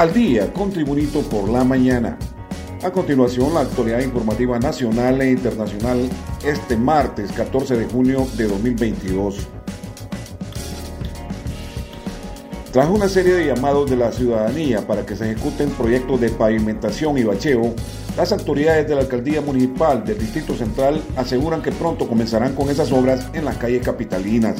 al día con Tribunito por la mañana. A continuación, la actualidad informativa nacional e internacional este martes 14 de junio de 2022. Tras una serie de llamados de la ciudadanía para que se ejecuten proyectos de pavimentación y bacheo, las autoridades de la alcaldía municipal del Distrito Central aseguran que pronto comenzarán con esas obras en las calles capitalinas.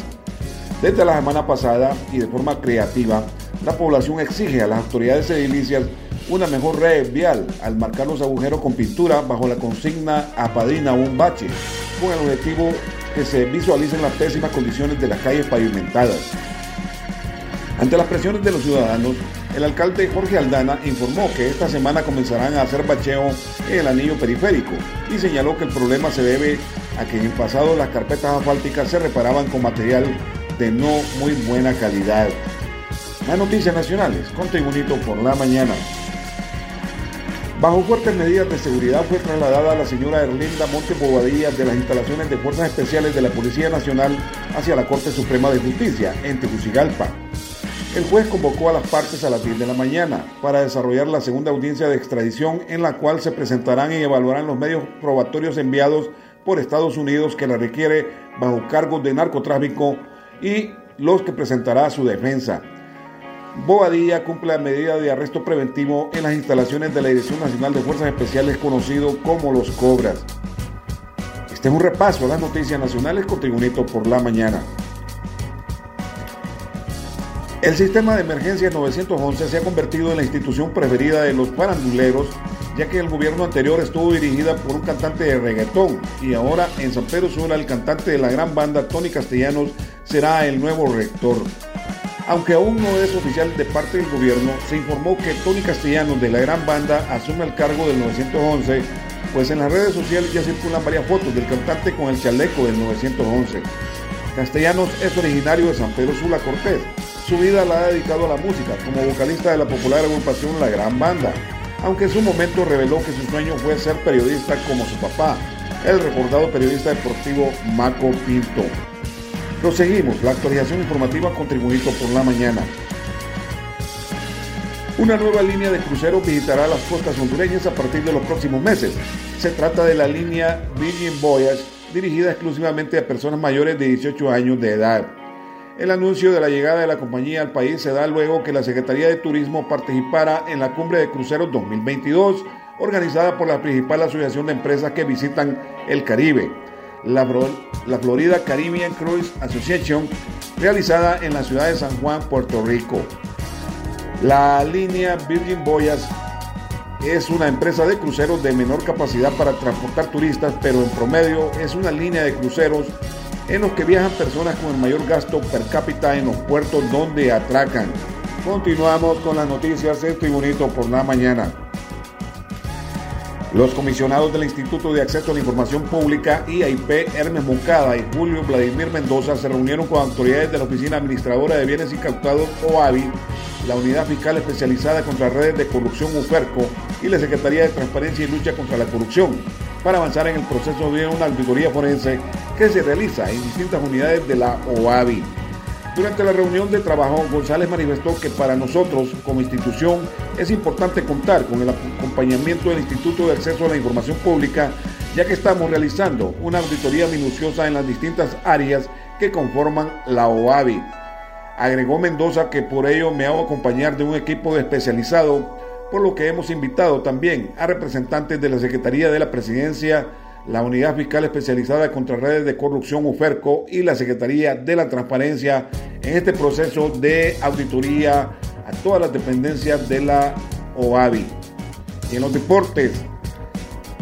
Desde la semana pasada y de forma creativa, la población exige a las autoridades edilicias una mejor red vial al marcar los agujeros con pintura bajo la consigna apadrina un bache, con el objetivo que se visualicen las pésimas condiciones de las calles pavimentadas. Ante las presiones de los ciudadanos, el alcalde Jorge Aldana informó que esta semana comenzarán a hacer bacheo en el anillo periférico y señaló que el problema se debe a que en el pasado las carpetas asfálticas se reparaban con material de no muy buena calidad. Las noticias nacionales con Tribunito por la mañana. Bajo fuertes medidas de seguridad fue trasladada la señora Erlinda Monte Bobadilla de las instalaciones de Fuerzas Especiales de la Policía Nacional hacia la Corte Suprema de Justicia en Tegucigalpa. El juez convocó a las partes a las 10 de la mañana para desarrollar la segunda audiencia de extradición en la cual se presentarán y evaluarán los medios probatorios enviados por Estados Unidos que la requiere bajo cargos de narcotráfico y los que presentará su defensa. Bobadilla cumple la medida de arresto preventivo en las instalaciones de la Dirección Nacional de Fuerzas Especiales conocido como los Cobras. Este es un repaso a las noticias nacionales con Tribunito por la mañana. El sistema de emergencia 911 se ha convertido en la institución preferida de los paranduleros, ya que el gobierno anterior estuvo dirigida por un cantante de reggaetón y ahora en San Pedro Sula el cantante de la gran banda Tony Castellanos será el nuevo rector. Aunque aún no es oficial de parte del gobierno, se informó que Tony Castellanos de la gran banda asume el cargo del 911, pues en las redes sociales ya circulan varias fotos del cantante con el chaleco del 911. Castellanos es originario de San Pedro Sula Cortés. Su vida la ha dedicado a la música como vocalista de la popular agrupación La Gran Banda, aunque en su momento reveló que su sueño fue ser periodista como su papá, el recordado periodista deportivo Maco Pinto. Proseguimos la actualización informativa con Tribunito por la mañana. Una nueva línea de cruceros visitará las costas hondureñas a partir de los próximos meses. Se trata de la línea Virgin Voyage, dirigida exclusivamente a personas mayores de 18 años de edad. El anuncio de la llegada de la compañía al país se da luego que la Secretaría de Turismo participara en la Cumbre de Cruceros 2022, organizada por la principal asociación de empresas que visitan el Caribe la, Florida Caribbean Cruise Association, realizada en la ciudad de San Juan, Puerto Rico. La línea Virgin Voyage es una empresa de cruceros de menor capacidad para transportar turistas, pero en promedio es una línea de cruceros en los que viajan personas con el mayor gasto per cápita en los puertos donde atracan. Continuamos con las noticias de Tribunito por la mañana. Los comisionados del Instituto de Acceso a la Información Pública, IAIP, Hermes Moncada y Julio Vladimir Mendoza se reunieron con autoridades de la Oficina Administradora de Bienes Incautados, OAVI, la Unidad Fiscal Especializada contra Redes de Corrupción, UFERCO, y la Secretaría de Transparencia y Lucha contra la Corrupción, para avanzar en el proceso de una auditoría forense que se realiza en distintas unidades de la OAVI. Durante la reunión de trabajo, González manifestó que para nosotros, como institución, es importante contar con el acompañamiento del Instituto de Acceso a la Información Pública, ya que estamos realizando una auditoría minuciosa en las distintas áreas que conforman la OAVI. Agregó Mendoza que por ello me hago acompañar de un equipo especializado, por lo que hemos invitado también a representantes de la Secretaría de la Presidencia, la Unidad Fiscal Especializada contra Redes de Corrupción UFERCO y la Secretaría de la Transparencia en este proceso de auditoría a todas las dependencias de la OAVI. Y en los deportes,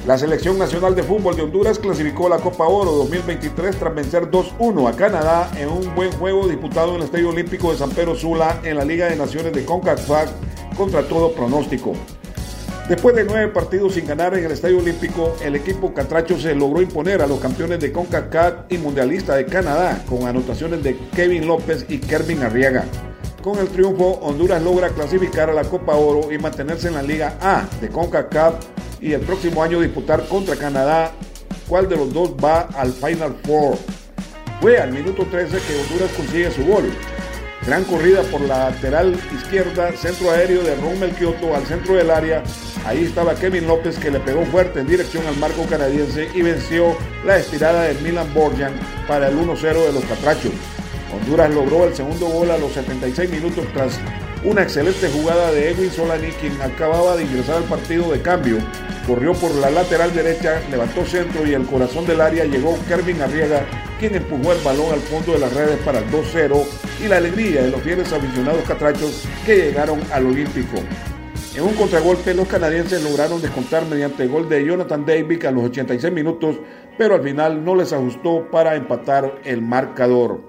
la Selección Nacional de Fútbol de Honduras clasificó la Copa Oro 2023 tras vencer 2-1 a Canadá en un buen juego disputado en el Estadio Olímpico de San Pedro Sula en la Liga de Naciones de CONCACAF contra todo pronóstico. Después de nueve partidos sin ganar en el Estadio Olímpico, el equipo catracho se logró imponer a los campeones de CONCACAF y mundialista de Canadá con anotaciones de Kevin López y Kervin Arriaga. Con el triunfo, Honduras logra clasificar a la Copa Oro y mantenerse en la Liga A de CONCACAF y el próximo año disputar contra Canadá cuál de los dos va al Final Four. Fue al minuto 13 que Honduras consigue su gol. Gran corrida por la lateral izquierda, centro aéreo de Rommel Kioto al centro del área. Ahí estaba Kevin López que le pegó fuerte en dirección al marco canadiense y venció la estirada de Milan Borjan para el 1-0 de los Catrachos. Honduras logró el segundo gol a los 76 minutos tras una excelente jugada de Edwin Solani, quien acababa de ingresar al partido de cambio. Corrió por la lateral derecha, levantó centro y el corazón del área llegó Kervin Arriaga, quien empujó el balón al fondo de las redes para el 2-0 y la alegría de los fieles aficionados catrachos que llegaron al Olímpico. En un contragolpe, los canadienses lograron descontar mediante gol de Jonathan David a los 86 minutos, pero al final no les ajustó para empatar el marcador.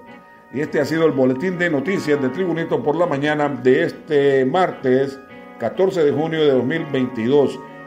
Y este ha sido el boletín de noticias de Tribunito por la mañana de este martes 14 de junio de 2022.